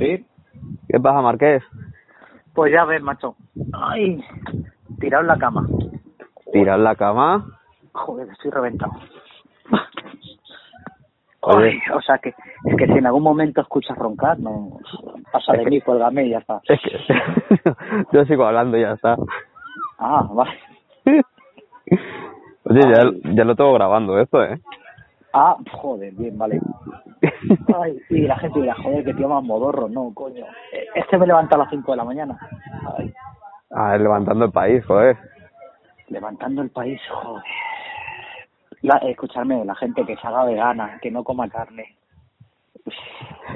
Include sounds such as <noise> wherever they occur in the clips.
Sí, ¿Qué pasa, Marqués? pues ya ves, macho. Ay, tirado en la cama. ¿Tiras la cama? Joder, estoy reventado. Oye. Ay, o sea que es que si en algún momento escuchas roncar, no pasa de mí, cuélgame y ya está. Es que <laughs> yo sigo hablando y ya está. Ah, vale. <laughs> Oye, ya, ya lo tengo grabando esto, ¿eh? Ah, joder, bien, vale. Ay, y la gente dirá, joder, que tío más modorro, no, coño. Eh, Este me levanta a las 5 de la mañana. Ay, Ah, levantando el país, joder. levantando el país, joder. La, escucharme, la gente que se haga vegana, que no coma carne.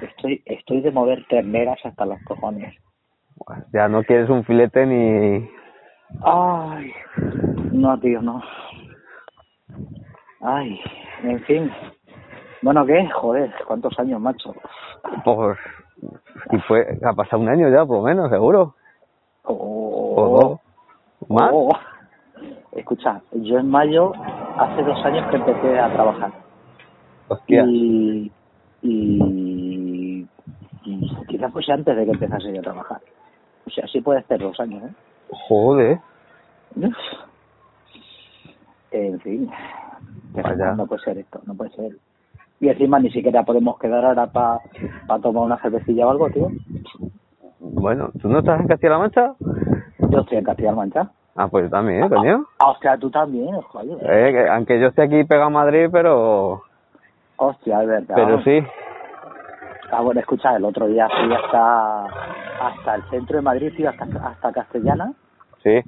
Estoy, estoy de mover terneras hasta los cojones. Ya no quieres un filete ni... Ay, no, tío, no. Ay, en fin. Bueno, ¿qué? Joder, ¿cuántos años, macho? Pues... Y fue... Ha pasado un año ya, por lo menos, seguro. Oh, O dos. ¿Más? oh. Escucha, yo en mayo, hace dos años que empecé a trabajar. Hostia. Y, y, y quizás fuese antes de que empezase yo a trabajar. O sea, sí puede ser dos años, ¿eh? Joder. Uf. En fin, Vaya. no puede ser esto, no puede ser. Y encima ni siquiera podemos quedar ahora para pa tomar una cervecilla o algo, tío. Bueno, ¿tú no estás en Castilla-La Mancha? Yo estoy en Castilla-La Mancha. Ah, pues yo también, coño. Ah, hostia, tú también, joder. Eh, que aunque yo esté aquí pegado a Madrid, pero... Hostia, es verdad. Pero sí. Ah, bueno, escucha, el otro día fui hasta, hasta el centro de Madrid, tío, hasta, hasta Castellana, Sí.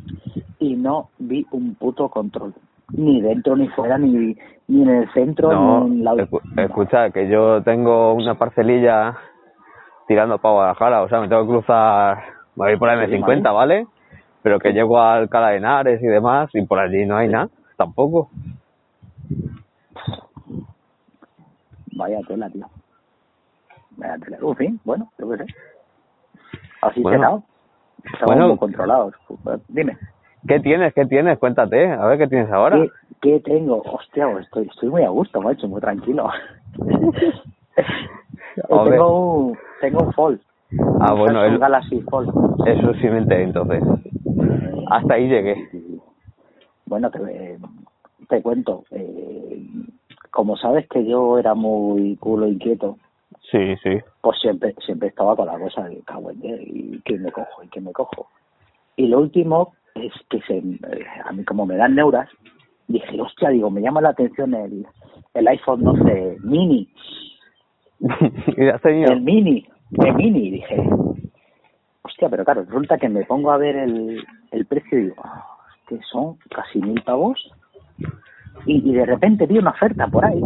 y no vi un puto control. Ni dentro, ni fuera, ni, ni en el centro, No, ni en la... escu- escucha, que yo tengo una parcelilla tirando para Guadalajara, o sea, me tengo que cruzar, me voy por la Sí, M50, vale. ¿vale? Pero que llego a Alcalá de Henares y demás, y por allí no hay nada, tampoco. Vaya tela, tío. Vaya tela. En fin, bueno, yo qué sé. Así Bueno. será. Estamos Bueno. controlados. Dime, ¿Qué tienes? ¿Qué tienes? Cuéntate, a ver qué tienes ahora. ¿qué, qué tengo? Hostia, pues estoy, estoy muy a gusto, macho, muy tranquilo. <laughs> Ver. tengo un, tengo un Fold. Ah, Un bueno, el- Galaxy Fold. Eso sí me enteré entonces. Hasta ahí llegué. Bueno, te, te cuento. Eh, como sabes que yo era muy culo inquieto, Sí, sí. pues siempre siempre estaba con la cosa de cago en y que me cojo y que me cojo. Y lo último es que se, eh, a mí como me dan neuras, dije, hostia, digo, me llama la atención el, el iPhone 12 mini, <laughs> el mini, el mini, dije, hostia, pero claro, resulta que me pongo a ver el, el precio y digo, ah, que son casi mil pavos. Y, y de repente vi una oferta por ahí,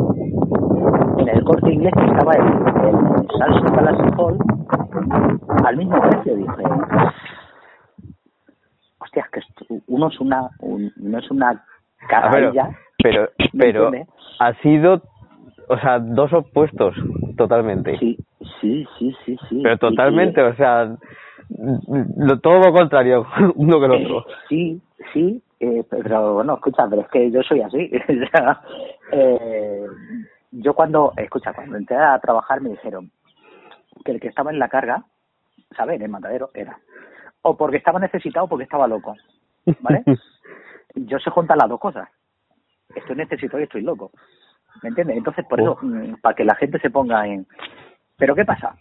en el corte inglés que estaba el, el Samsung Galaxy Fold al mismo precio, dije, hostia, es que uno es una, un- no es una Ah, pero, carrilla, pero, <laughs> ¿me pero entiendes? ha sido, o sea, dos opuestos totalmente. Sí, sí, sí, sí, sí. Pero totalmente, o sea, lo, todo lo contrario, <laughs> uno que el otro. Eh, sí, sí, eh, pero bueno, escucha, pero es que yo soy así. <laughs> eh, yo cuando, escucha, cuando entré a trabajar me dijeron que el que estaba en la carga, ¿sabes? En el matadero era. O porque estaba necesitado o porque estaba loco. ¿Vale? <laughs> yo se juntan las dos cosas. Estoy necesitado y estoy loco. ¿Me entiendes? Entonces, por eso, Uf. mm, para que la gente se ponga en... Pero ¿qué pasa?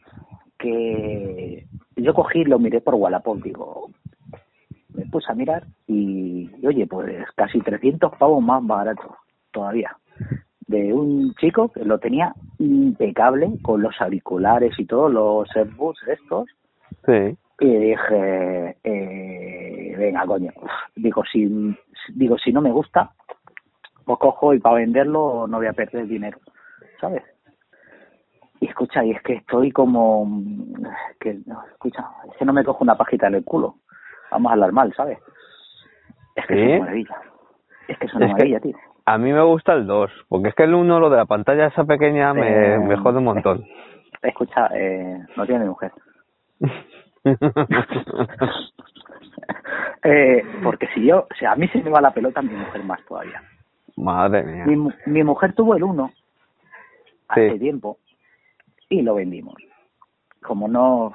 Que yo cogí y lo miré por Wallapop, digo, me puse a mirar y, y, oye, pues casi 300 pavos más barato todavía. De un chico que lo tenía impecable con los auriculares y todo, los AirPods estos. Sí. Y dije, eh, venga, coño. Digo, si, digo, si no me gusta, pues cojo y para venderlo no voy a perder dinero, ¿sabes? Y escucha, y es que estoy como, que, escucha, es que no me cojo una pajita en el culo. Vamos a hablar mal, ¿sabes? Es que es ¿Sí? una maravilla. Es que es una Es maravilla, tío. A mí me gusta el 2, porque es que el 1, lo de la pantalla esa pequeña, me, Eh, me jode un montón. <laughs> Escucha, eh, no tiene mujer. <laughs> eh, porque si yo, o sea, a mí se me va la pelota, mi mujer más todavía. Madre mía. Mi, mi mujer tuvo el uno hace Sí. tiempo y lo vendimos. Como no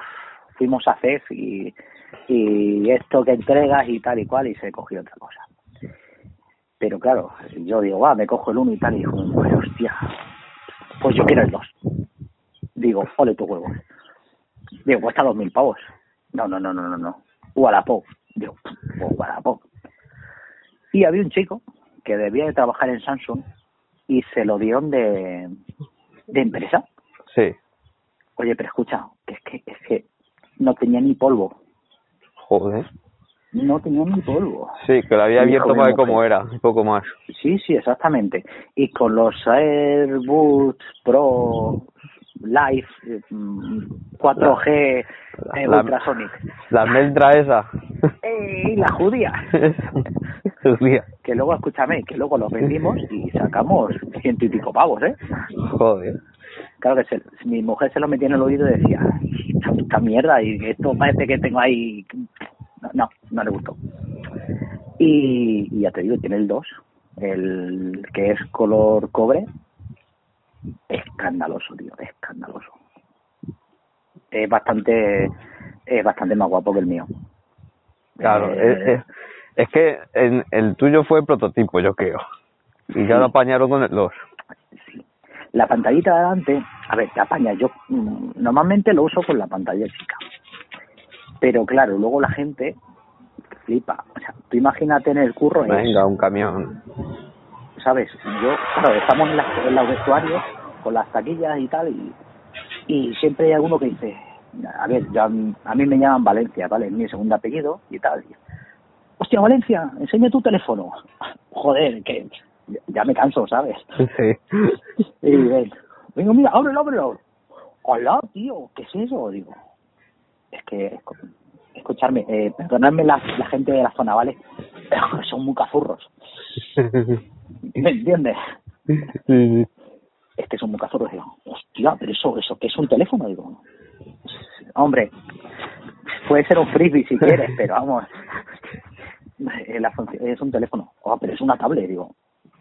fuimos a CES y, y esto que entregas y tal y cual y se cogió otra cosa. Pero claro, yo digo, va, me cojo el uno y tal y dijo, hostia, pues yo quiero el dos. Digo, ole tu huevo. Digo, cuesta dos mil pavos. No, no, no, no, no, no. Wallapop. Digo, pues Wallapop. Y había un chico que debía de trabajar en Samsung y se lo dieron de, de empresa. Sí, Oye, pero escucha, que es que, es que no tenía ni polvo. joder. No tenía ni polvo. Sí, que lo había Y abierto para ver cómo era, un poco más. Sí, sí, exactamente. Y con los AirBoots Pro Live eh, mm, 4G eh, La- Ultrasonic. La meltra esa. <laughs> ¡Ey, la judía! <laughs> Judía. que luego, escúchame, que luego los vendimos y sacamos ciento y pico pavos, ¿eh? Joder. Claro que se, mi mujer se lo metía en el oído y decía, esta, esta mierda, y esto parece que tengo ahí... No, no, no le gustó. Y, y ya te digo, tiene el 2, el que es color cobre. Escandaloso, tío, escandaloso. Es bastante, es bastante más guapo que el mío. Claro, Eh, es, es- es que en- el tuyo fue prototipo, yo creo. Y ya lo apañaron con el 2. sí. La pantallita de adelante, a ver, te apaña. Yo mm, normalmente lo uso con la pantalla chica. Pero claro, luego la gente flipa. O sea, tú imagínate en el curro, Venga, un camión. ¿Sabes? Yo, claro, estamos en, las- en los vestuarios con las taquillas y tal, y, y siempre hay alguno que dice, a ver, yo, a mí me llaman Valencia, ¿vale? Es mi segundo apellido y tal. Hostia, Valencia, enseña tu teléfono. <laughs> Joder, que ya me canso, ¿sabes? Sí. Y ven, venga, mira, ábrelo, ábrelo. Hola, tío, ¿qué es eso? Digo, es que, escucharme, eh, perdonadme la, la gente de la zona, ¿vale? Pero <laughs> son muy cazurros, <laughs> ¿me entiendes? Es que son muy cazurros. Digo, hostia, pero eso, eso, ¿qué es un teléfono? Digo, hombre, puede ser un frisbee si quieres, pero vamos, eh, la es un teléfono. Oh, pero es una tablet, digo.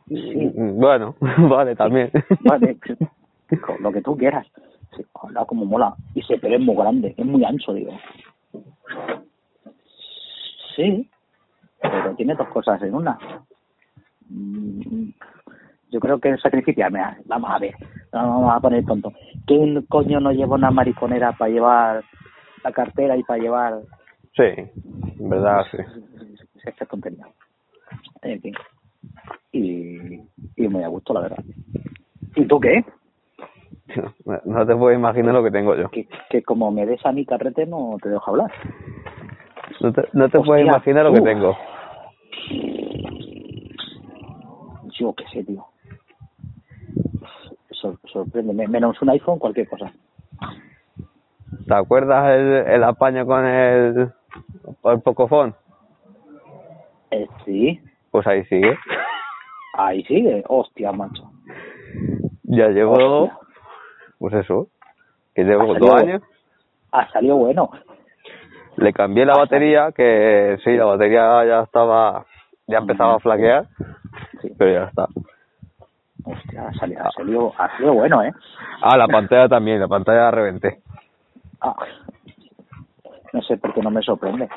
Sí, Bueno, <laughs> vale, también. Vale, lo que tú quieras. Sí, hola, como mola. Y se pero es muy grande, es muy ancho, digo. Sí, pero tiene dos cosas en una. Mm, Yo creo que es sacrificiarme. Ah, Vamos a ver, vamos a poner tonto. ¿Quién coño no lleva una mariconera para llevar la cartera y para llevar Sí, en verdad, sí. esta tontería? En fin. Y, y muy a gusto, la verdad. ¿Y tú qué? <laughs> No te puedes imaginar lo que tengo yo. que, que como me des a mi carrete no te dejo hablar. No te, no te puedes imaginar lo que tengo. Yo qué sé, tío. Sor, sorpréndeme. Menos un iPhone, cualquier cosa. ¿Te acuerdas el, el apaño con el, el Pocophone? Eh, sí, Pues ahí sigue. ahí sigue. Hostia, macho. Ya llevo, Hostia. Pues eso, que llevo dos años. Ha salido bueno. Le cambié la batería, que sí, la batería ya estaba, ya empezaba a flaquear, Sí. pero ya está. Hostia, ha salido, ha salido, ha salido bueno, ¿eh? Ah, la pantalla también, la pantalla la reventé. Ah. No sé por qué no me sorprende.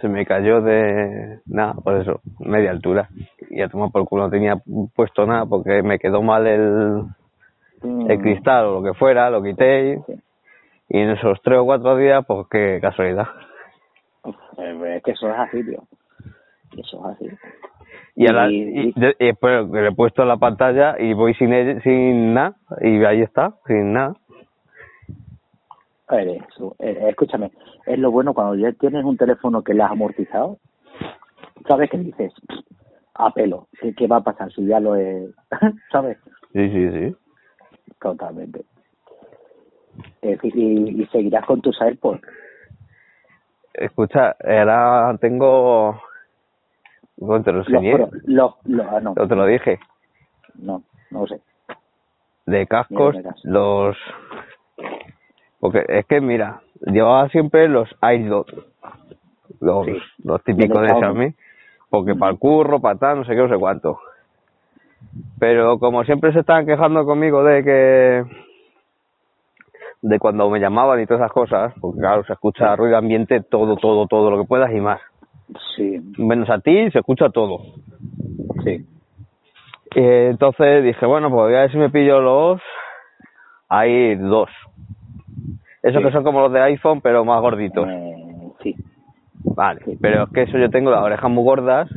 Se me cayó de, nada, por eso, media altura. Y a tomar por culo, no tenía puesto nada porque me quedó mal el, Mm, el cristal o lo que fuera, lo quité y, en esos tres o cuatro días, pues qué casualidad. Eh, Es que eso es así, tío. Eso es así. Y, a la- Y- y- y después le he puesto la pantalla y voy sin ella- sin nada y ahí está, sin nada. A ver, eso, eh, escúchame, es lo bueno cuando ya tienes un teléfono que le has amortizado, ¿sabes qué dices? A pelo, ¿qué, qué va a pasar si ya lo he... <laughs> ¿Sabes? Sí, sí, sí. Totalmente. eh, y, y seguirás con tus AirPods. Escucha, ahora tengo... Bueno, te lo enseñé. Los, pro- los, los- ah, no, te lo dije. no, no sé. De cascos, los... Porque es que, mira, llevaba siempre los iDot. Los, Sí. los típicos de Xiaomi. Porque para el curro, para tal, no sé qué, no sé cuánto. Pero como siempre se estaban quejando conmigo de que... De cuando me llamaban y todas esas cosas, porque claro, se escucha ruido ambiente, todo, todo, todo lo que puedas y más. Sí, Menos a ti, se escucha todo. sí. Eh, entonces dije, bueno, pues voy a ver si me pillo los hay dos. Esos Sí. que son como los de iPhone, pero más gorditos. Eh, sí, Vale, sí. pero es que eso yo tengo las orejas muy gordas.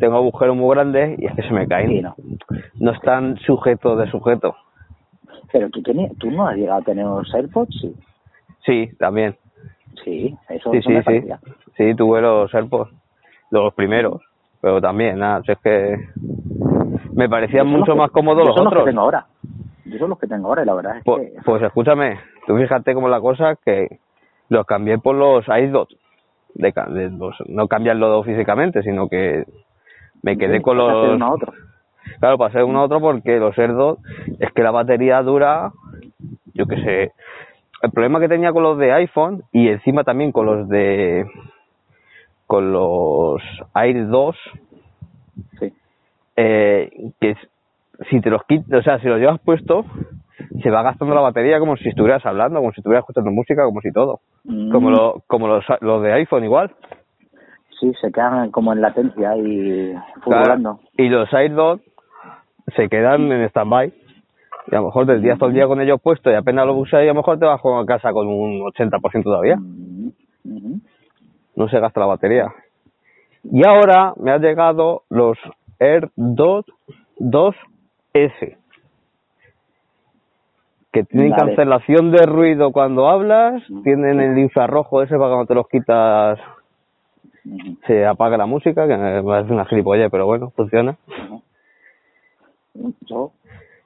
Tengo agujeros muy grandes y es que se me caen. Sí, no. No están sujetos de sujeto. Pero tú, tenías, tú no has llegado a tener los AirPods, sí. Sí, también. Sí, eso, Sí, eso sí, me sí. Sí, tuve los AirPods, los primeros, pero también, nada, es que me parecían los mucho que- más cómodos los son otros. que tengo ahora. Yo son los que tengo ahora y la verdad es Pues, que... pues escúchame, tú fíjate cómo la cosa que los cambié por los iDot. De, de los, no cambiarlo físicamente, sino que me quedé Sí, con de los... uno a otro. Claro, pasé de uno a otro porque los AirDot es que la batería dura, yo qué sé. El problema que tenía con los de iPhone y encima también con los de... con los Air 2 Sí. eh, que si te los quitas, o sea, si los llevas puesto, se va gastando la batería como si estuvieras hablando, como si estuvieras escuchando música, como si todo. Mm, Como, lo, como los, los de iPhone igual. Sí, se quedan como en latencia y Claro. Y los AirDots se quedan en stand-by. Y a lo mejor del día todo el día con ellos puestos y apenas los usas y a lo mejor te vas a casa con un 80% todavía. Mm, ujú. No se gasta la batería. Y ahora me han llegado los AirDot 2S. Que tienen cancelación de ruido cuando hablas, tienen el infrarrojo ese para cuando te los quitas Se apaga la música, que me parece una gilipollez, pero bueno, funciona. Yo,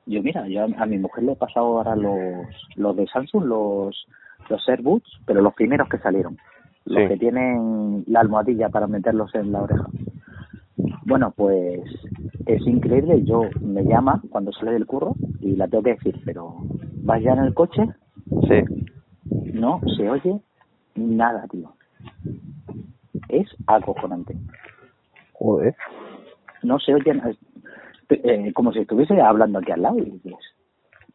yo mira, yo a, a mi mujer le he pasado ahora los, los de Samsung, los, los AirBoots, pero los primeros que salieron. Los Sí. que tienen la almohadilla para meterlos en la oreja. Bueno, pues es increíble. Yo me llama cuando sale del curro y la tengo que decir, pero vas ya en el coche, Sí. no se oye nada, tío. Es acojonante. Joder. no se oyen eh, como si estuviese hablando aquí al lado y dices,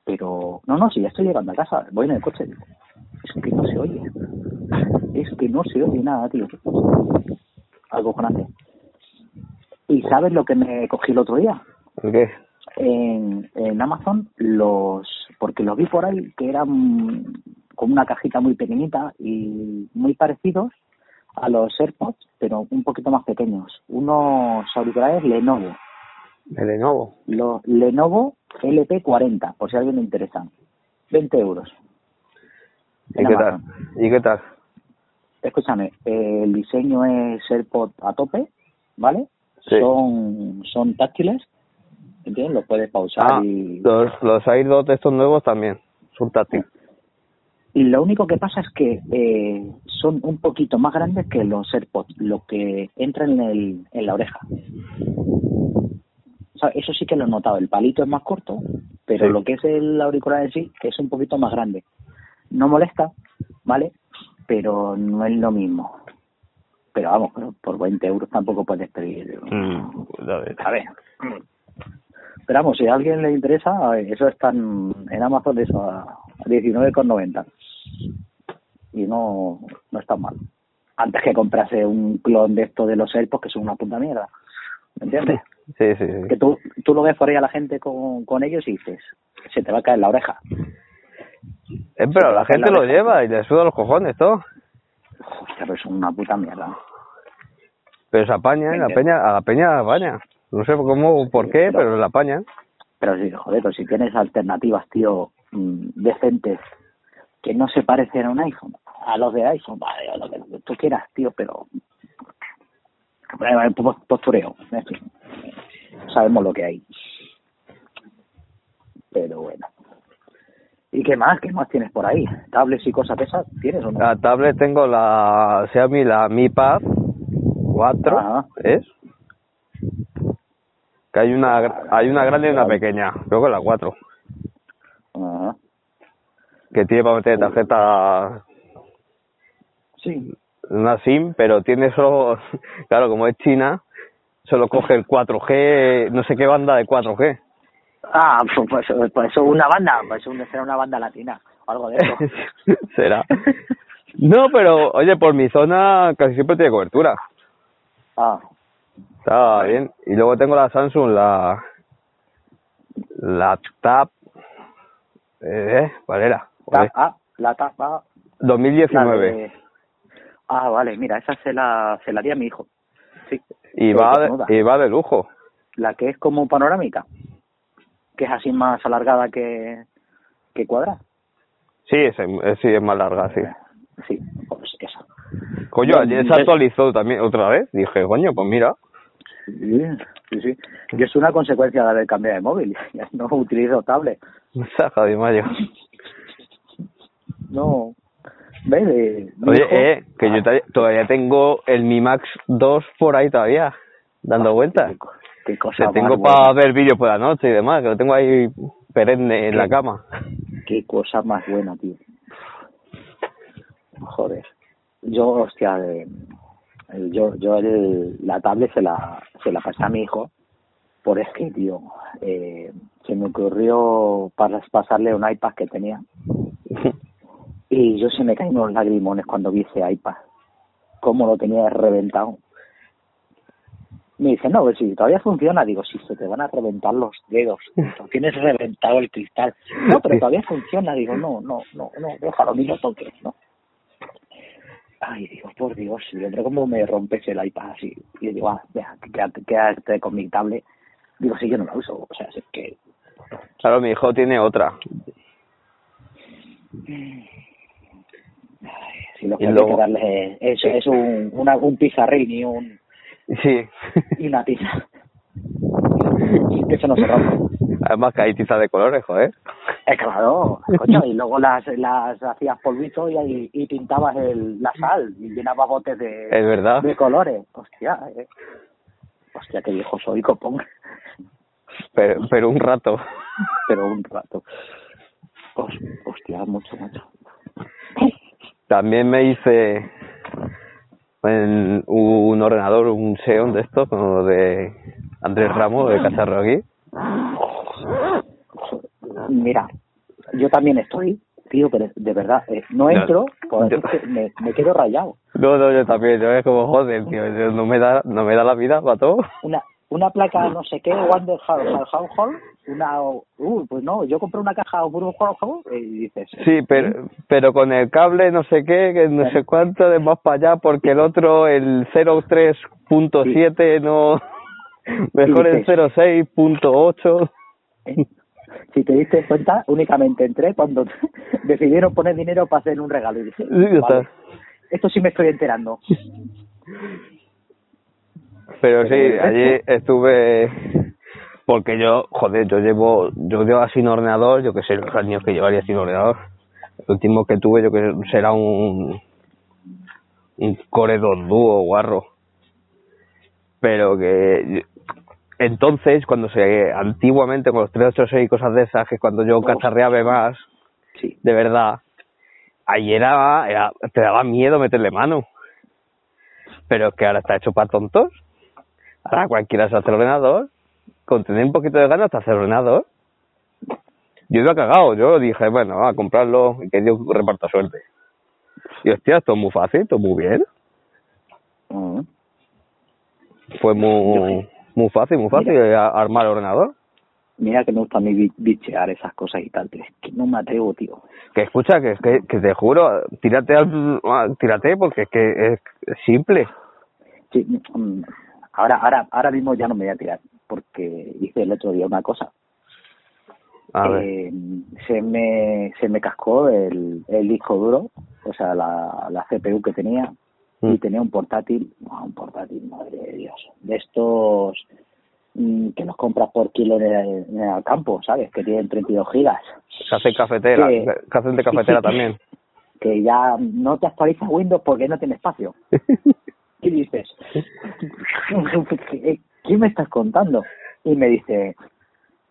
pero no no si ya estoy llegando a casa voy en el coche digo, es que no se oye es que no se oye nada tío grande y sabes lo que me cogí el otro día ¿El qué? en, en Amazon los porque los vi por ahí que eran con una cajita muy pequeñita y muy parecidos a los AirPods pero un poquito más pequeños unos auriculares Lenovo El Lenovo. los Lenovo LP40 por si a alguien le interesan 20 euros ¿Y qué tal? ¿Y qué tal? escúchame eh, el diseño es AirPod a tope vale Sí. son son táctiles ¿entiendes? lo puedes pausar Ah, y los, los AirDot estos nuevos también son táctiles. Y lo único que pasa es que eh, son un poquito más grandes que los AirPods, lo que entra en, el, en la oreja. O sea, eso sí que lo he notado. El palito es más corto, pero Sí. lo que es el auricular en sí es un poquito más grande. No molesta, ¿vale? Pero no es lo mismo. Pero vamos, pero por 20 euros tampoco puedes pedir. Mm, a ver. A ver. Pero vamos, si a alguien le interesa, a ver, eso está en, en Amazon eso a 19,90. Y no, no está mal. Antes que comprase un clon de esto de los AirPods, que son una puta mierda. ¿Me entiendes? <laughs> Sí, sí, sí. Que tú, tú lo ves por ahí a la gente con, con ellos y dices, se te va a caer la oreja. Eh, pero la gente lo lleva y le suda los cojones todo. Hostia, pero son una puta mierda. Pero se apaña, la peña, a la peña apaña. No sé cómo, por qué, pero la apaña. Pero sí, joder, pero si tienes alternativas, tío, mm, decentes, que no se parecen a un iPhone, a los de iPhone, vale, a lo que tú quieras, tío, pero... Vale, pos- postureo, en fin. Sabemos lo que hay. Pero bueno. ¿Y qué más? ¿Qué más tienes por ahí? ¿Tablets y cosas esas tienes o no? La tablet tengo la Xiaomi, la Mi Pad 4, Ajá. ¿es? Que hay una, hay una grande y una pequeña, creo que la 4, Ajá. Que tiene para meter tarjeta, Sí. una SIM, pero tiene solo, <laughs> claro, como es China, solo coge el 4G, no sé qué banda de 4G. Ah, pues, pues, pues eso una banda, pues será una banda latina o algo de eso. <laughs> Será. No, pero oye, por mi zona casi siempre tiene cobertura. ah, Está bien. Y luego tengo la Samsung, la la Tab eh, ¿cuál era? Ah, la tapa. 2019 Ah, vale, mira, esa se la, se la di a mi hijo. Sí. y Eh, va de, y va de lujo. La que es como panorámica, que es así más alargada que, que cuadrada. Sí, es, sí, es más larga, sí. Sí, pues esa. Coño, Yo- ayer se actualizó también otra vez. Dije, coño, pues mira. Sí, sí, sí. Yo es una consecuencia de haber cambiado de móvil. <laughs> Ya no utilizo tablet. <laughs> Saja de mayo. No. Mi Oye, eh, que yo Ah, todavía- todavía tengo el Mi Max 2 por ahí todavía, dando vueltas. qué Qué cosa Que tengo para ver vídeos por la noche y demás, que lo tengo ahí perenne en la cama. Qué cosa más buena, tío. Joder. Yo, hostia, el- yo, yo el, la tablet se la, se la pasé a mi hijo. Por es que, tío, eh, se me ocurrió para pasarle un iPad que tenía. Y yo se me caen unos lagrimones cuando vi ese iPad. Cómo lo tenía reventado. Me dice, no, pues si todavía funciona. Digo, si se te van a reventar los dedos. Lo tienes reventado el cristal. No, pero <laughs> todavía funciona. Digo, no, no, no, no, déjalo, ni lo toques, ¿no? Ay, digo, por Dios, creo cómo me rompes el iPad así. Y yo digo, ah, deja, quédate, quédate con mi tablet. Digo, sí, yo no la uso. O sea, es que Claro, mi hijo tiene otra. Si lo Y que hay que darle es, es un, una, un pizarrín y, un, Sí. y una tiza. <laughs> que eso no se rompe. Además que hay tiza de colores, joder. Es claro, coño, y luego las, las hacías polvito y, y pintabas el, la sal y llenabas botes de, Es verdad. de colores. Hostia, eh. hostia, qué viejo soy, copón. Pero, pero un rato. Pero un rato. Hos- Hostia, mucho, mucho. También me hice en un ordenador, un Xeon de estos, como de Andrés Ramos, de Cacharro aquí. Mira, yo también estoy, tío, pero de verdad, eh, no No, entro, yo- que me, me quedo rayado. No, no, yo también, yo es como joder, tío, no me da, no me da la vida para todo. Una una placa no sé qué, Wonder Hall, Hall, una, uh, pues no, yo compré una caja Hall, Hall, y dices, Sí, pero, pero con el cable no sé qué, no sé cuánto de más para allá, porque el otro, el 03.7 no, mejor el 06.8. ¿eh? si te diste cuenta, únicamente entré cuando <laughs> decidieron poner dinero para hacer un regalo y dije, Sí, vale, esto sí me estoy enterando. <laughs> Pero sí, allí estuve, porque yo, joder, yo llevo, yo llevo sin ordenador, yo que sé, los años que llevaría sin ordenador. El último que tuve yo que sé, será un, un Core 2 Duo guarro. Pero que entonces, cuando se, antiguamente con los 386 y cosas de esas, que es cuando yo cacharreaba más, Sí, de verdad, ahí era, era, te daba miedo meterle mano. Pero es que ahora está hecho para tontos. Ahora cualquiera se hace el ordenador, con tener un poquito de ganas te hace el ordenador. Yo iba cagado, yo dije, bueno, a comprarlo y que Dios reparta suerte. Y hostia, esto es muy fácil, esto es muy bien. Mm. Fue muy, muy fácil, muy fácil a- armar el ordenador. Mira que me gusta a mí bi- bichear esas cosas y tal, pero es que no me atrevo, tío. Que escucha, que, que, que te juro, tírate, al, tírate porque es que es simple. Sí, mm, ahora, ahora, ahora mismo ya no me voy a tirar, porque hice el otro día una cosa. A ver. Eh, se me se me cascó el, el disco duro, o sea, la, la CPU que tenía, y Mm. tenía un portátil, un portátil, madre de Dios, de estos mm, que los compras por kilo en el, en el campo, ¿sabes? Que tienen 32 gigas. Que hacen cafetera, Que- hacen de cafetera <laughs> también. Que ya no te actualiza Windows porque no tiene espacio. <laughs> Y dices, ¿qué qué me estás contando? Y me dice,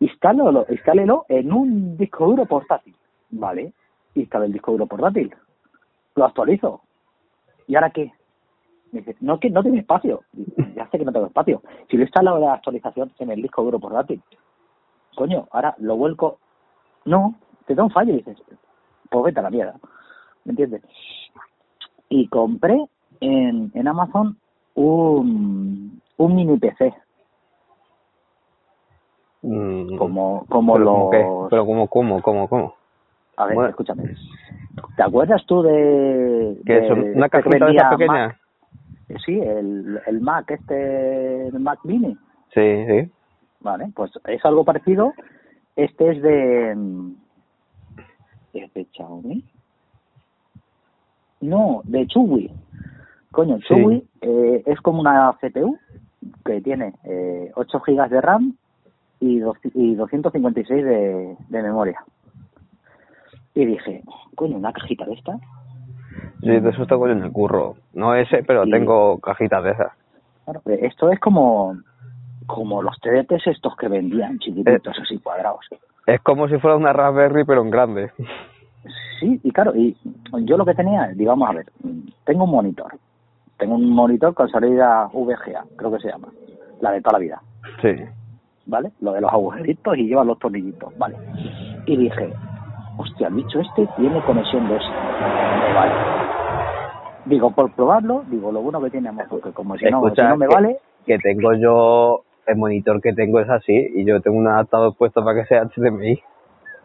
instálalo, instálelo en un disco duro portátil. Vale, instala el disco duro portátil. Lo actualizo. ¿Y ahora qué? Me dice, no, que no tiene espacio. Ya sé que no tengo espacio. Si lo he la actualización en el disco duro portátil, coño, ahora lo vuelco. No, te da un fallo. Y dices, pues vete la mierda. ¿Me entiendes? Y compré en, en Amazon un, un mini PC, Mm, como, como pero los... ¿cómo qué? Pero como, cómo, cómo, cómo. A ver, Bueno. escúchame. ¿Te acuerdas tú de... ¿Qué de es? ¿Una cajita de? Mac? Sí, el, el Mac, este, el Mac Mini. Sí, sí. Vale, pues es algo parecido. Este es de... ¿Es de Xiaomi? No, de Chewy. Coño, Sí. Chewy eh, es como una CPU que tiene eh, 8 GB de RAM y, dos- y 256 de, de memoria. Y dije, coño, una cajita de esta. Sí, de eso yo en el curro. No ese, pero Y- tengo cajitas de esas. Claro, esto es como como los TDTs estos que vendían, chiquititos Eh. así cuadrados. Es como si fuera una Raspberry, pero en grande. Sí, y claro, y yo lo que tenía, digamos, a ver, tengo un monitor. Tengo un monitor con salida VGA, creo que se llama, la de toda la vida, Sí. ¿vale? Lo de los agujeritos y lleva los tornillitos, ¿vale? Y dije, hostia, el bicho este tiene conexión de eso. Me vale. Digo, por probarlo, digo, lo bueno que tiene Amazon, que como si no, si Escucha, no me que- vale, Que tengo yo, el monitor que tengo es así, y yo tengo un adaptador puesto para que sea HDMI.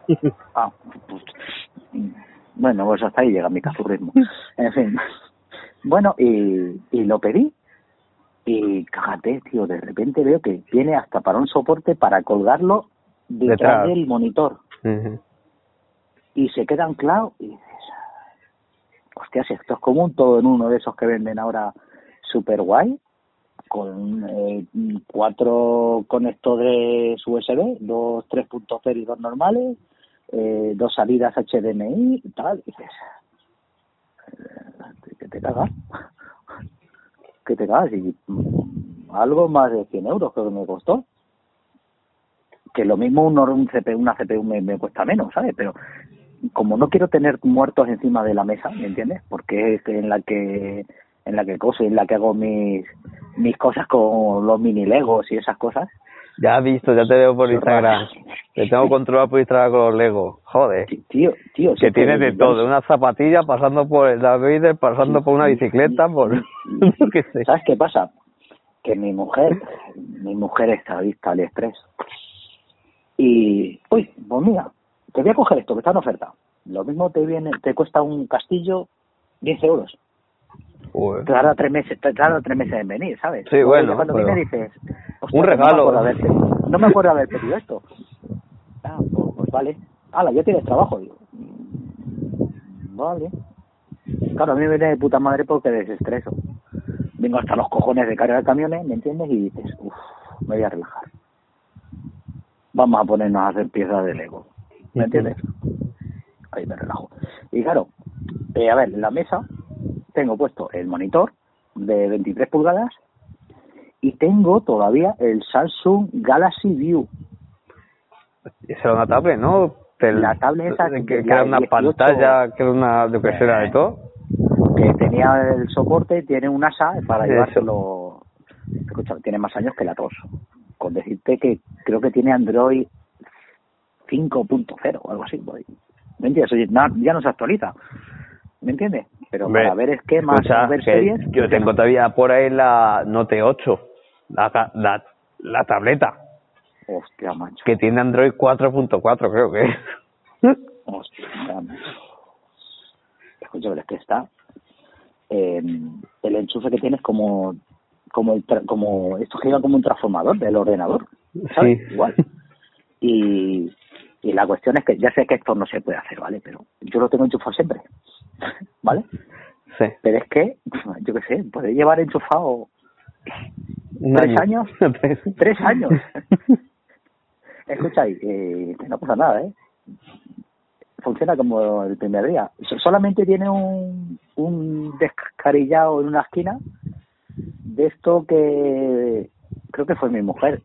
<laughs> Ah, pues, bueno, pues hasta ahí llega mi cazurrismo. <laughs> En fin. Bueno, y, y lo pedí. Y cágate, tío, de repente veo que tiene hasta para un soporte para colgarlo detrás Detrás. del monitor. Ujú. Y se queda anclado y dices, hostia, si esto es como un todo en uno de esos que venden ahora super guay, con eh, cuatro conectores USB, dos 3.0 y dos normales, eh, dos salidas HDMI y tal, y dices, que te cagas, <laughs> que te cagas, y algo más de 100 euros creo que me costó, que lo mismo un, un CPU, una CPU me, me cuesta menos, ¿sabes? Pero como no quiero tener muertos encima de la mesa, ¿me entiendes? Porque es en la que en la que coso, en la que hago mis mis cosas con los mini legos y esas cosas. Ya has visto, ya te veo por Instagram. Te tengo controlado por Instagram con los Legos. Joder. Tí- Tío, tío, Que tienes de todo, una zapatilla, pasando por el David, pasando por una bicicleta, por... <laughs> yo qué sé. ¿Sabes qué pasa? Que mi mujer, mi mujer está adicta al estrés. Y, uy, pues mira, te voy a coger esto que está en oferta. Lo mismo te viene, te cuesta un castillo 10 euros. Joder. Tarda tres meses, tarda tres meses en venir, ¿sabes? Sí, bueno, Cuando pero- viene dices, Un regalo. No me, acuerdo haber pedido, no me acuerdo haber pedido esto. Ah, pues, pues vale. Hala, ya tienes trabajo. Digo, "Mm, vale. Claro, a mí me viene de puta madre porque desestreso. Vengo hasta los cojones de cargar camiones, ¿me entiendes? Y dices, uff, me voy a relajar. Vamos a ponernos a hacer piezas de Lego. ¿Me entiendes? Ahí me relajo. Y claro, eh, a ver, en la mesa tengo puesto el monitor de 23 pulgadas y tengo todavía el Samsung Galaxy View. Esa era una tablet, ¿no? Del- La tablet esa que, que era una 18. pantalla, que era una, de que Eh. era de todo. que tenía el soporte, tiene un asa para llevárselo. Escucha, tiene más años que la tos. Con decirte que creo que tiene Android 5.0 o algo así. ¿Me entiendes? Oye, ya no se actualiza. ¿Me entiendes? Pero Hombre, para ver esquemas, escucha, ver que series. Yo tengo todavía por ahí la Note 8, la, la, la tableta, Hostia, macho. que tiene Android 4.4, creo que. Hostia. Escucha, pero es que está. eh, el enchufe que tienes como como el tra- como esto gira como un transformador del ordenador ¿sabes? Sí. igual y y la cuestión es que ya sé que esto no se puede hacer vale pero yo lo tengo enchufado siempre vale Sí. pero es que yo qué sé puede llevar enchufado Un ¿Tres año. años? <laughs> ¿Tres años? <laughs> Escucha, ahí, eh, no pasa nada, ¿eh? Funciona como el primer día. So- Solamente tiene un, un descarillado en una esquina de esto que creo que fue mi mujer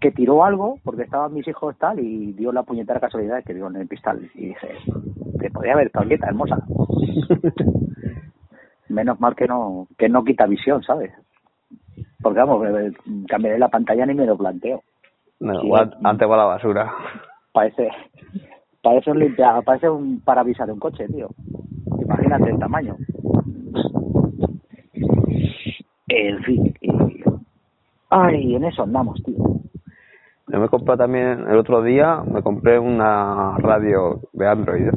que tiró algo porque estaban mis hijos tal y dio la puñetera casualidad que dio en el cristal y dije te podía haber quieta hermosa <laughs> menos mal que no que no quita visión sabes porque vamos eh, cambiaré la pantalla ni me lo planteo No, Sí. antes va la basura. parece parece un limpia, parece un parabrisas de un coche tío imagínate el tamaño en fin y- ay en eso andamos tío Yo me compré también, el otro día, me compré una radio de Android.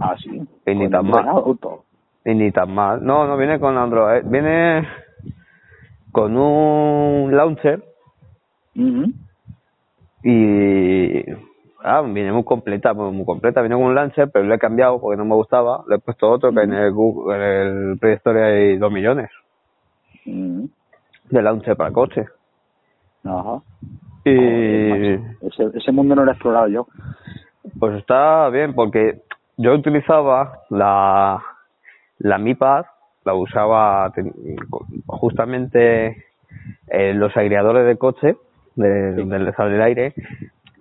Ah sí Y ni tan mal. auto. Y ni tan mal. No, no viene con Android. Viene con un launcher y... Ah, viene muy completa, muy, completa. Viene con un launcher, pero lo he cambiado porque no me gustaba. Le he puesto otro que en el, Google, en el Play Store hay dos millones Ujú. de launcher para coche. Ajá. Y ese, ese mundo no lo he explorado yo. pues está bien porque yo utilizaba la, la Mi Pad, la usaba justamente en los aireadores de coche, de, Sí. donde le sale el aire,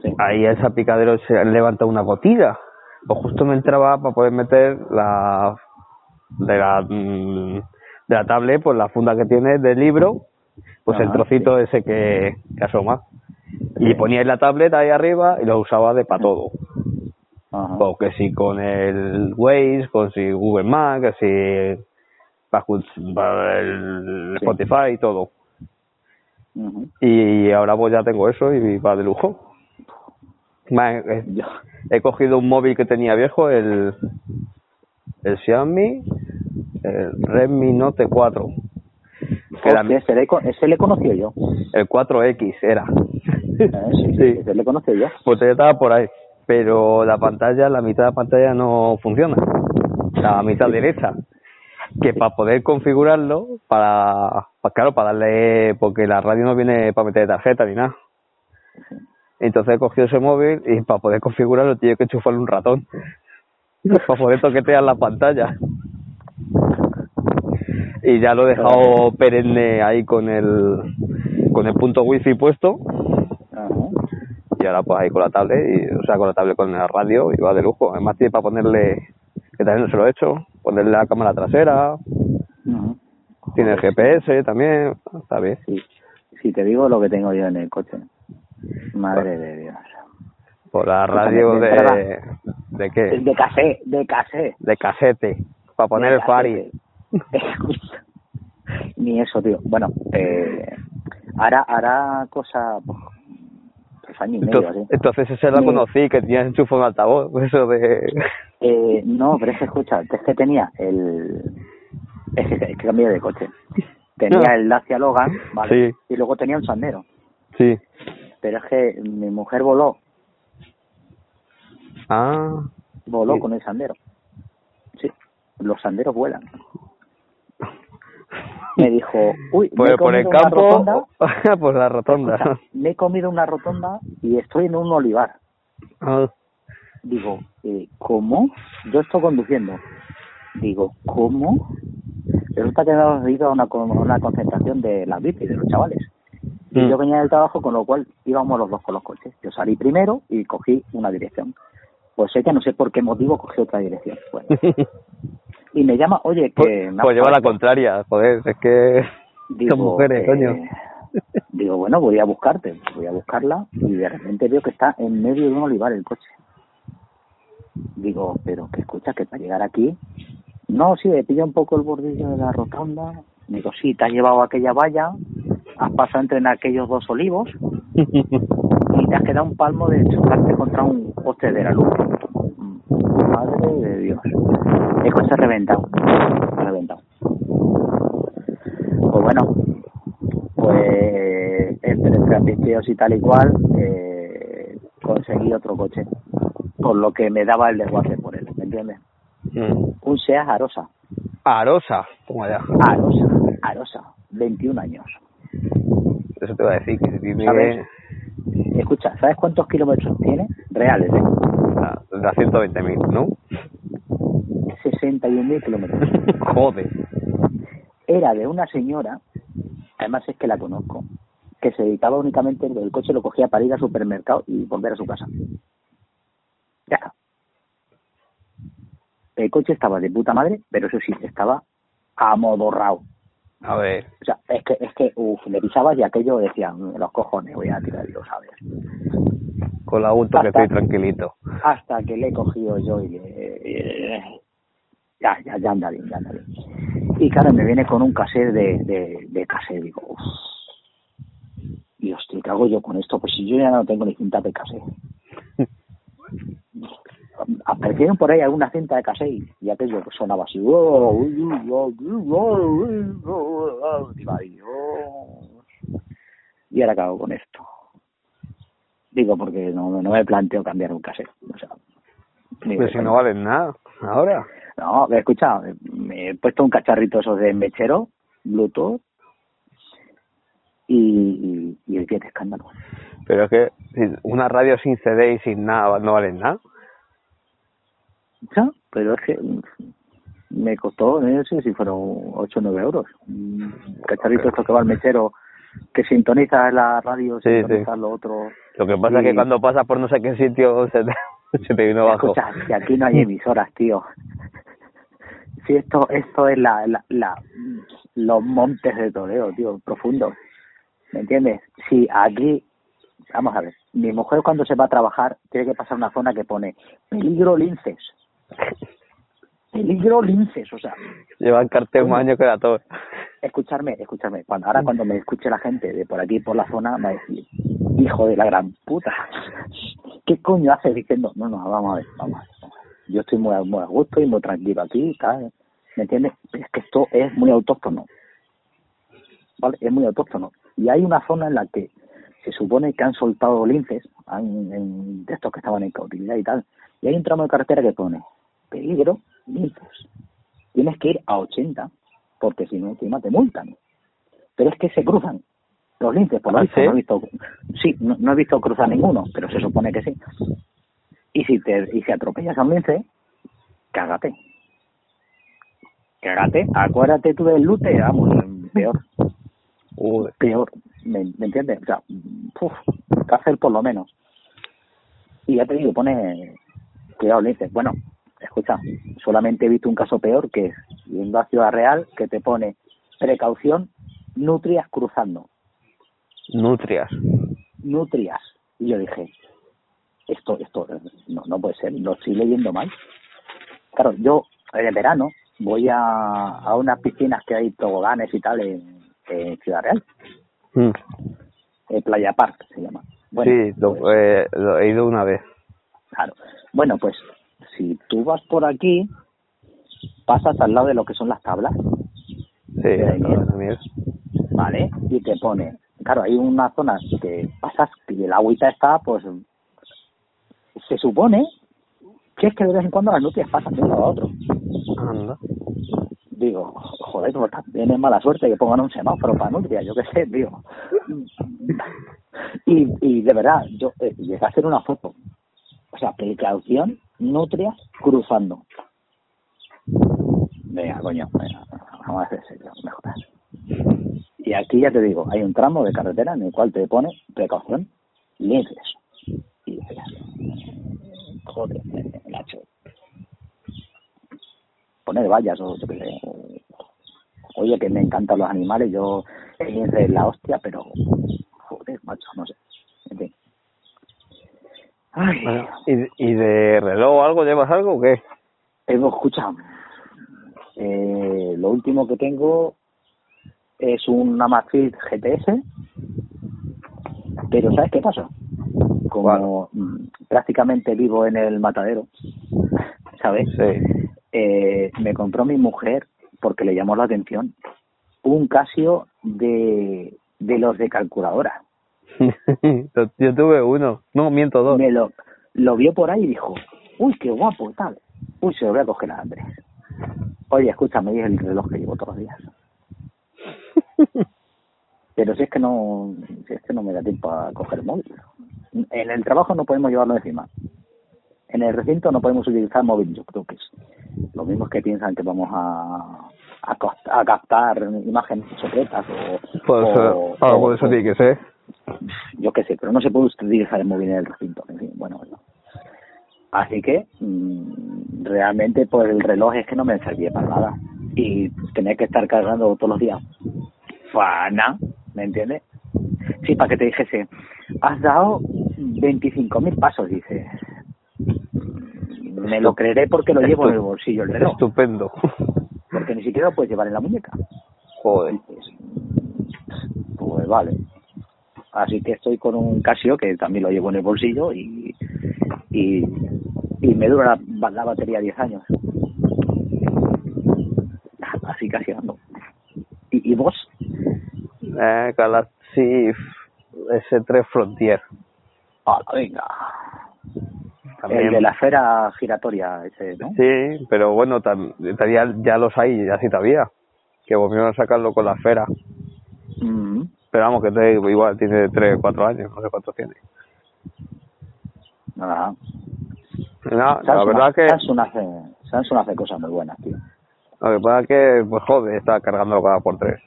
Sí. ahí a ese picadero se levanta una gotilla. Pues justo me entraba para poder meter la de la mm, de la tablet, pues la funda que tiene del libro, pues el trocito ese que, que asoma. Y ponía la tablet ahí arriba y lo usaba de para todo. Ajá. Pues que si con el Waze, con si Google Maps, que si para, el Sí. Spotify y todo. Y ahora pues ya tengo eso y va de lujo. Más, eh, he cogido un móvil que tenía viejo, el, el Xiaomi, el Redmi Note 4. Que era ese, le, ese le conocí yo. el 4X era. Eh, sí, <laughs> Sí. Ese le conocí yo. Pues ya estaba por ahí. Pero la pantalla, la mitad de la pantalla no funciona. La mitad derecha. Que para poder configurarlo, para, para, claro, para darle, porque la radio no viene para meter tarjeta ni nada. Entonces he cogido ese móvil y para poder configurarlo tiene que enchufarle un ratón. para poder toquetear la pantalla. Y ya lo he dejado perenne ahí con el, con el punto wifi puesto. Y ahora pues ahí con la tablet, y, o sea, con la tablet con la radio y va de lujo. Además tiene para ponerle, que también no se lo he hecho, ponerle la cámara trasera, Ujú. tiene el GPS también, está bien. Sí. Si te digo lo que tengo yo en el coche. Madre de Dios. Por la radio de de, entrada. ¿de qué? De casé, de casé. De casete, para poner De el Fari. Ni eso, tío. Bueno, eh, hará, hará cosa, pues, años y medio, Entonces, así. entonces ese lo conocí, que tenía enchufo en altavoz, <laughs> eso de... Eh, no, pero es que escucha, es que tenía el... Es que, es que cambié de coche. Tenía el Dacia Logan, ¿vale? Sí. Y luego tenía un Sandero. Sí. Pero es que mi mujer voló, Ah, voló Sí. con el Sandero. Sí, los Sanderos vuelan. Me dijo, uy, me he por el campo, rotonda, <laughs> pues la rotonda. escucha, me he comido una rotonda y estoy en un olivar. Ah, Digo, eh, ¿cómo? Yo estoy conduciendo. Digo, ¿cómo? Resulta que hemos ido a una, una concentración de las bici, de los chavales. Y Mm. yo venía del trabajo, con lo cual íbamos los dos con los coches. Yo salí primero y cogí una dirección. Pues ella, no sé por qué motivo, cogió otra dirección. Bueno, <laughs> y me llama, oye, que... pues, pues lleva la contraria, joder, es que <laughs> Digo, son mujeres, eh, coño. <laughs> Digo, bueno, voy a buscarte. Voy a buscarla y de repente veo que está en medio de un olivar el coche. Digo, pero que escucha, que para llegar aquí... No, sí, he pillado un poco el bordillo de la rotonda. Digo, sí, te has llevado aquella valla, has pasado entre aquellos dos olivos <laughs> y te has quedado un palmo de chocarte contra un poste de la luz. Madre de Dios. El coche reventado. Reventado. Pues bueno, pues entre trapicheos y tal y cual, eh, conseguí otro coche. Por lo que me daba el desguace por él, ¿me entiendes? Mm. Un Seat Arosa. Arosa, toma ya. Arosa, Arosa. 21 años. Eso te va a decir, que tiene... ¿Sabes? Escucha, ¿sabes cuántos kilómetros tiene? Reales, ¿eh? La, la 120.000, ¿no? 61.000 kilómetros. <laughs> Joder. Era de una señora, además es que la conozco, que se dedicaba únicamente, el coche lo cogía para ir al supermercado y volver a su casa. Ya está. El coche estaba de puta madre, pero eso sí, estaba amodorrado. A ver, O sea, es que, es que, uff, le pisabas y aquello decía, "Mm, los cojones, voy a tirar yo, ¿sabes? con la auto que Hasta- estoy tranquilito. Hasta que le he cogido yo y le- ya, ya, ya anda bien, ya anda bien. Y claro, me viene con un cassette de, de, de cassette, digo, uff. Y hostia, ¿qué hago yo con esto? Pues si yo ya no tengo ni cinta de cassette. <laughs> Aparecieron por ahí alguna cinta de cassette y- aquello que sonaba así. Y ahora acabo con esto. Digo, porque no, no me planteo cambiar un cassette. O sea, Pero si no valen nada, ahora. No, escucha, me he puesto un cacharrito esos de mechero, Bluetooth, y, y, y el que de escándalo. Pero es que una radio sin CD y sin nada no valen nada. Ya, Pero es que me costó, no sé si fueron 8 o 9 euros. Un cacharrito esto que va al mechero, que sintoniza la radio, Sí, sintoniza lo otro. Lo que pasa es que cuando pasas por no sé qué sitio <laughs> se te, se te vino abajo. Escucha, si aquí no hay <laughs> emisoras, tío. Si esto, esto es la, la, la, los montes de Toledo, tío, profundos. ¿Me entiendes? Si aquí, vamos a ver, mi mujer cuando se va a trabajar tiene que pasar una zona que pone peligro linces. Peligro linces, o sea, Llevan cartel más años que la torre. escucharme, escucharme. Cuando, ahora cuando me escuche la gente de por aquí, por la zona, va a decir, hijo de la gran puta, ¿qué coño hace diciendo? No, no, vamos a ver, vamos a ver. vamos a ver. Yo estoy muy, a- muy a gusto y muy tranquilo aquí, tal, ¿me entiendes? Es que esto es muy autóctono, ¿vale? Es muy autóctono. Y hay una zona en la que se supone que han soltado linces, han- en, de estos que estaban en cautividad y tal, y hay un tramo de carretera que pone, peligro, linces. Tienes que ir a 80, porque si no, encima te multan. Pero es que se cruzan los linces, por lo ¿Ah, visto. No he visto, sí, no, no he visto cruzar ninguno, pero se supone que sí. Y si te y si atropellas a un lince, cágate. Cágate, acuérdate tú del lute, vamos, peor, Joder. peor, ¿me, me entiendes? O sea, uf, cárcel por lo menos. Y ya te digo, pone, cuidado, lince. Bueno, escucha, solamente he visto un caso peor que es yendo a Ciudad Real que te pone precaución, nutrias cruzando. Nutrias. nutrias. Y yo dije, esto, esto no, no puede ser, lo estoy leyendo mal. Claro, yo en el verano voy a, a unas piscinas que hay toboganes y tal en, en Ciudad Real, Mm. eh, Playa Park se llama. Bueno, sí, lo, pues, eh, lo he ido una vez. claro. Bueno, pues si tú vas por aquí, pasas al lado de lo que son las tablas, Sí, de la. ¿vale? Y te pone, claro, hay una zona que pasas y el agüita está, pues, se supone que es que de vez en cuando las nutrias pasan de uno a otro. Anda. Digo, joder, pues también es mala suerte que pongan un semáforo para nutrias, yo qué sé, digo. Y, y de verdad, yo eh, llegué a hacer una foto. O sea, precaución, nutrias cruzando. Venga, coño, venga, vamos a hacer serio, no me jodas. Y aquí ya te digo, hay un tramo de carretera en el cual te pone precaución, linces. Y dices, joder, Nacho. Poner vallas o yo qué sé. Oye, que me encantan los animales, yo es la hostia, pero joder, macho, no sé. En fin. Ay, Bueno, ¿y, ¿Y de reloj o algo? ¿Llevas algo o qué? Tengo, escucha, eh, lo último que tengo es un Amazfit GTS, pero ¿sabes qué pasa? Como mm, prácticamente vivo en el matadero, <laughs> ¿sabes? Sí. Eh, me compró mi mujer, porque le llamó la atención, un Casio de, de los de calculadora. <laughs> Yo tuve uno. No, miento, dos. Me lo, lo vio por ahí y dijo, uy, qué guapo, tal. Uy, se lo voy a coger a Andrés. Oye, escúchame, es el reloj que llevo todos los días. <laughs> Pero si es que no, si es que no me da tiempo a coger el móvil. En el trabajo no podemos llevarlo encima. En el recinto no podemos utilizar móvil, yo creo que es lo mismo que piensan que vamos a, a, captar imágenes secretas o... Puede ser, algo de eso tiene que ser. Yo qué sé, pero no se puede utilizar el móvil en el recinto. En fin, bueno, bueno. Así que mmm, realmente pues el reloj es que no me servía para nada. Y tener que estar cargando todos los días. Fana, ¿me entiendes? Sí, para que te dijese, has dado 25.000 pasos, dice. Me lo creeré porque lo llevo en el bolsillo el reloj. Estupendo. Porque ni siquiera lo puedes llevar en la muñeca. Joder. Pues vale. Así que estoy con un Casio que también lo llevo en el bolsillo y, y, y me dura la, la batería 10 años. Así casi ando. ¿Y, y vos? Eh, Galaxy S3 Frontier. Ah, venga. También. El de la esfera giratoria, ese, ¿no? Sí, pero bueno, ya, ya los hay, ya sí todavía. Que volvieron a sacarlo con la esfera. Mm. Pero vamos, que te, igual tiene 3, 4 años, no sé cuántos tiene. Nada. No, la verdad que... Samsung hace, Samsung hace cosas muy buenas, tío. Lo que pasa es que, pues joder, está cargándolo cada por tres.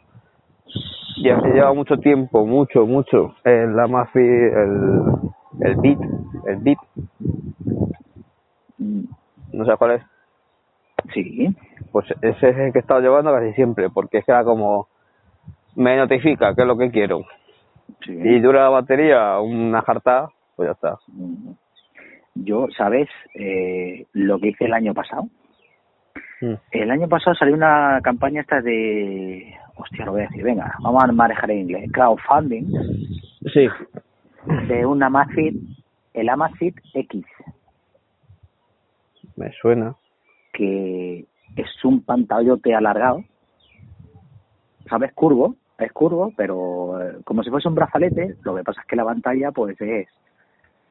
Y hace lleva mucho tiempo, mucho, mucho, el Amafi, el, el Beat, el Beat. Mm. ¿No sabes cuál es? Sí. Pues ese es el que he estado llevando casi siempre, porque es que era como, me notifica qué es lo que quiero. Sí. Y dura la batería una jarta, pues ya está. Mm. Yo, ¿sabes eh, lo que hice el año pasado? Mm. El año pasado salió una campaña esta de... Hostia, lo voy a decir. Venga, vamos a manejar en inglés. Crowdfunding. Sí. De un Amazfit, el Amazfit X. Me suena. Que es un pantallote alargado. ¿Sabes? Curvo. Es curvo, pero eh, como si fuese un brazalete. Lo que pasa es que la pantalla, pues es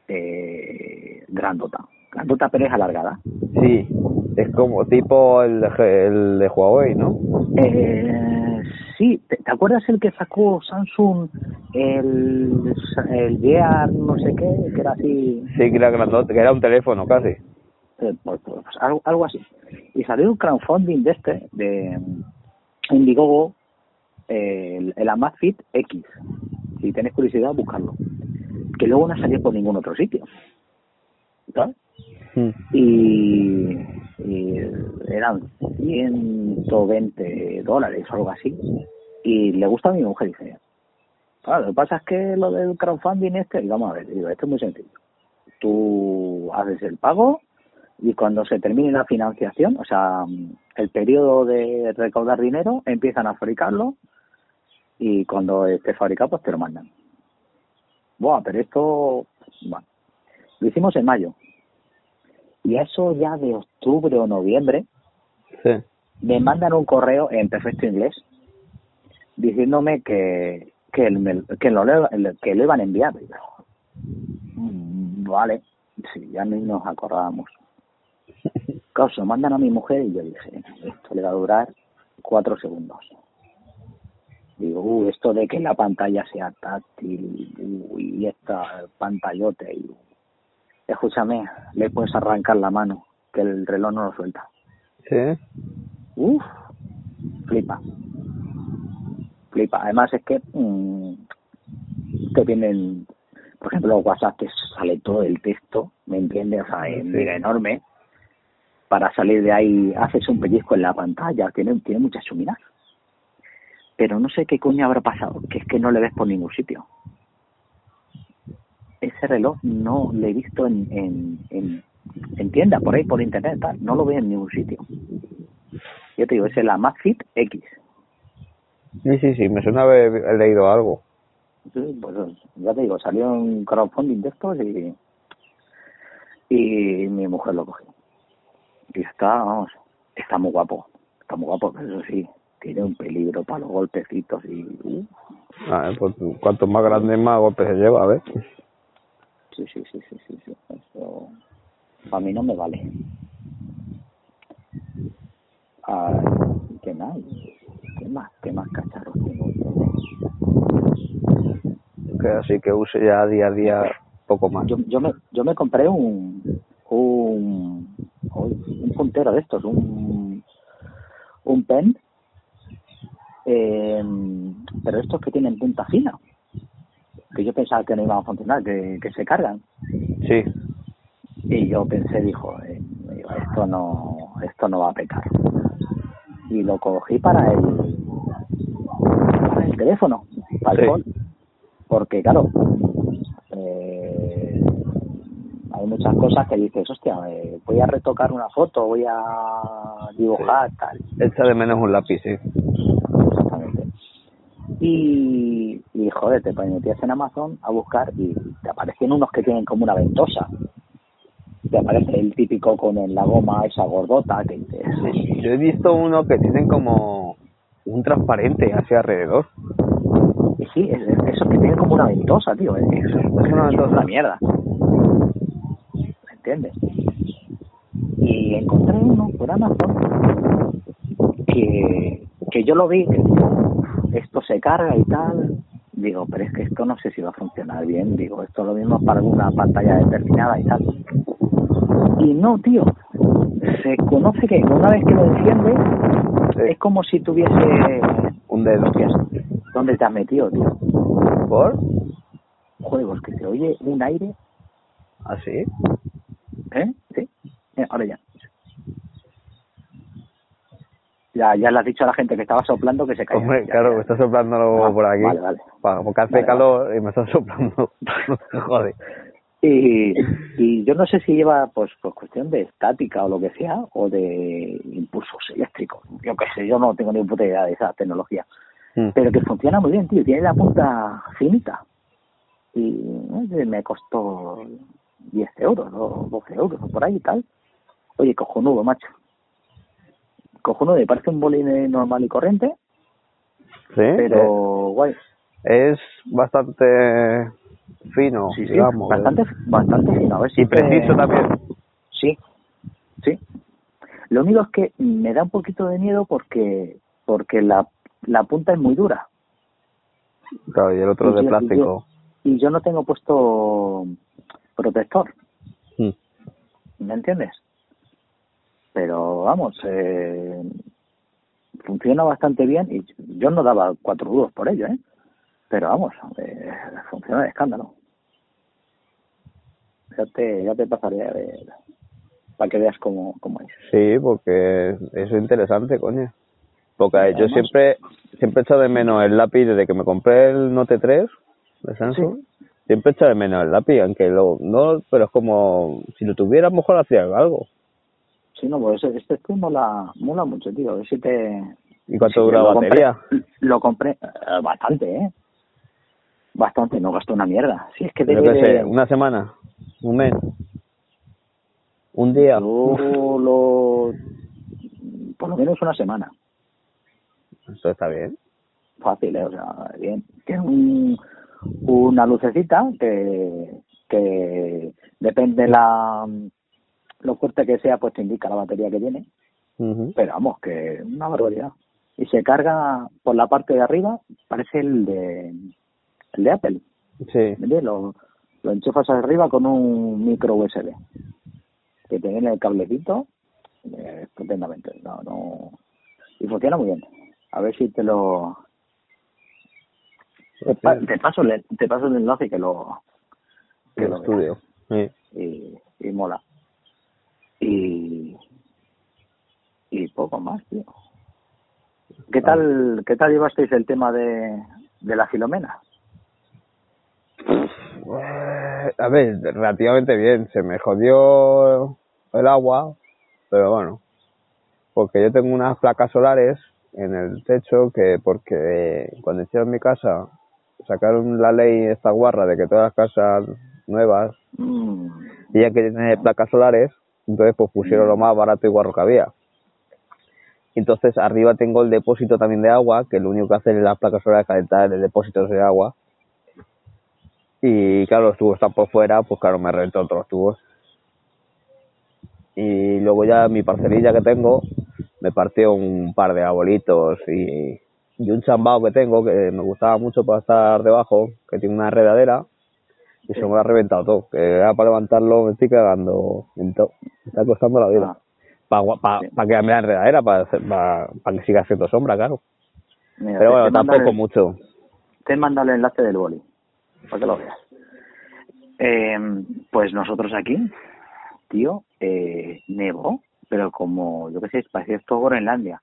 eh, grandota. Grandota, pero es alargada. Sí, es como tipo el, el de Huawei, ¿no? Eh, sí, ¿Te, ¿te, acuerdas el que sacó Samsung, el, el Gear no sé qué, que era así? Sí, que era grandote, que era un teléfono casi. Eh, pues, pues, algo, algo así. Y salió un crowdfunding de este, de Indiegogo, eh, el, el Amazfit X. Si tenés curiosidad, buscarlo. Que luego no salió por ningún otro sitio. ¿Sabes? Y, y eran 120 dólares o algo así. Y le gusta a mi mujer, dice. Claro, lo que pasa es que lo del crowdfunding este, vamos a ver, digo, esto es muy sencillo. Tú haces el pago y cuando se termine la financiación, o sea, el periodo de recaudar dinero, empiezan a fabricarlo y cuando esté fabricado, pues te lo mandan. Buah, pero esto, lo hicimos en mayo. Y eso ya de octubre o noviembre, sí. me mandan un correo en perfecto inglés diciéndome que que, el, que, lo, que lo iban a enviar. Y mm, vale, sí, ya ni nos acordábamos. <laughs> Claro, se mandan a mi mujer y yo dije, esto le va a durar cuatro segundos. Digo, uh, esto de que la pantalla sea táctil uh, y esta pantallote. Y, escúchame, le puedes arrancar la mano, que el reloj no lo suelta. Sí. Uf, flipa. Flipa. Además es que mmm, te vienen, por ejemplo, WhatsApp te sale todo el texto, ¿me entiendes? O sea, es Sí. enorme. Para salir de ahí haces un pellizco en la pantalla, tiene, tiene mucha chumina. Pero no sé qué coño habrá pasado, que es que no le ves por ningún sitio. Ese reloj no lo he visto en, en, en, en tienda, por ahí, por internet, tal. no lo veo en ningún sitio. Yo te digo, es el Amazfit X. Sí, sí, sí, me suena haber leído algo. Sí, pues ya te digo, salió un crowdfunding de estos y, y mi mujer lo cogió. Y está, vamos, está muy guapo, está muy guapo, pero eso sí, tiene un peligro para los golpecitos y... Uh, Ah, pues cuanto más grande, más golpes se lleva, a ver. Sí, sí, sí, sí, sí, sí, eso a mí no me vale. Ah, ¿Qué más? ¿Qué más? ¿Qué más cacharros tengo? que así que use ya día a día poco más. Yo, yo, me, yo me compré un, un, un puntero de estos, un, un pen, eh, pero estos que tienen punta fina, que yo pensaba que no iban a funcionar, que, que se cargan. Sí, Y yo pensé, dijo, eh, esto no, esto no va a pecar. Y lo cogí para el, para el teléfono, para el Sí. call. Porque claro, eh, hay muchas cosas que dices, hostia, eh, voy a retocar una foto, voy a dibujar, tal. echa de menos un lápiz, sí. Exactamente. Y, y joder, te metías en Amazon a buscar y te aparecían unos que tienen como una ventosa. Te aparece el típico con el- la goma esa gordota que dices, Yo he visto uno que tienen como un transparente hacia alrededor. sí, es, es- eso que tiene como una ventosa, tío. Es, es, es una ventosa. una mierda. ¿Me entiendes? Y encontré uno por Amazon que, que yo lo vi, que esto se carga y tal. Digo, pero es que esto no sé si va a funcionar bien. Digo, esto lo mismo es para alguna pantalla determinada y tal. Y no, tío. Se conoce que una vez que lo enciendes, Sí. es como si tuviese. Un dedo. Hostias, ¿dónde te has metido, tío? ¿Por? Juegos, que se oye un aire, ¿Así? ¿eh? Sí. Eh, ahora ya. Ya, ya le has dicho a la gente que estaba soplando que se caía. Hombre, Ya, claro, ya. me está soplando Ah, por aquí. vale, vale. Pa- porque hace Vale, calor y me está <laughs> soplando. <laughs> Joder. Y, y yo no sé si lleva, pues, pues cuestión de estática o lo que sea, o de impulsos eléctricos. Yo qué sé, yo no tengo ni puta idea de esa tecnología. Mm. Pero que funciona muy bien, tío. Tiene la punta finita. Y no sé, me costó 10 euros o 12 euros o por ahí y tal. Oye, cojonudo, macho. Cojonudo, me parece un bolín normal y corriente, Sí, pero guay. eh, es bastante fino, Sí, sí, digamos. bastante, bastante fino. A ver si Y te- preciso también. Sí, sí. Lo único es que me da un poquito de miedo porque porque la, la punta es muy dura Claro, y el otro Y de yo- plástico. y yo no tengo puesto protector, Mm. ¿me entiendes? Pero vamos, eh, funciona bastante bien y yo no daba cuatro duros por ello, ¿eh? Pero vamos, eh, funciona de escándalo. Ya te, ya te pasaré a ver para que veas cómo, cómo es. Sí, porque eso es interesante, coño. Porque yo Además- siempre siempre he echado de menos el lápiz desde que me compré el Note 3 de Samsung. Siempre he echado de menos el lápiz, aunque lo, no, pero es como si lo tuviera, a lo mejor hacía algo. Sí, no, pues este, este mola, mola mucho, tío. Si te... ¿Y cuánto Sí, dura lo la compré- batería? lo compré eh, bastante, ¿eh? Bastante, no gastó una mierda. Sí, es que Yo debe una semana, un mes, un día. Yo lo... Por lo menos una semana. Esto está bien. Fácil, ¿eh? O sea, bien. Tiene un, una lucecita que, que depende la lo fuerte que sea, pues te indica la batería que tiene. Pero vamos, que una barbaridad. Y se carga por la parte de arriba, parece el de el de Apple. Sí, ¿me entiendes? Lo, lo enchufas arriba con un micro USB. Que te viene el cablecito eh, estupendamente. No, no. Y funciona muy bien. A ver si te lo. Te, pa- te paso, el, te paso el enlace que lo. Que lo estudio. Sí. y, y mola. Y. Y poco más, tío. ¿Qué tal, qué tal llevasteis el tema de, de la filomena? Eh, A ver, relativamente bien. Se me jodió el agua, pero bueno. Porque yo tengo unas placas solares en el techo que porque cuando hicieron mi casa sacaron la ley esta guarra de que todas las casas nuevas Mm, tenían que tener placas solares, entonces pues pusieron lo más barato y guarro que había. Entonces arriba tengo el depósito también de agua, que lo único que hacen las placas solares es calentar el depósito de agua. Y claro, los tubos están por fuera, pues claro, me reventó todos los tubos. Y luego ya mi parcelilla que tengo, me partió un par de arbolitos y y un chambao que tengo que me gustaba mucho para estar debajo, que tiene una redadera y se me ha reventado todo. Que era para levantarlo me estoy cagando en todo. Me está costando la vida. Ah, Para pa, Sí. pa quedarme la enredadera, para, pa, pa que siga haciendo sombra, claro. mira, Pero bueno, mando tampoco el- mucho. Te he mandado el enlace del boli, para que lo veas. Eh, pues nosotros aquí, tío, eh, nevó, pero como, yo qué sé, parecía esto Groenlandia,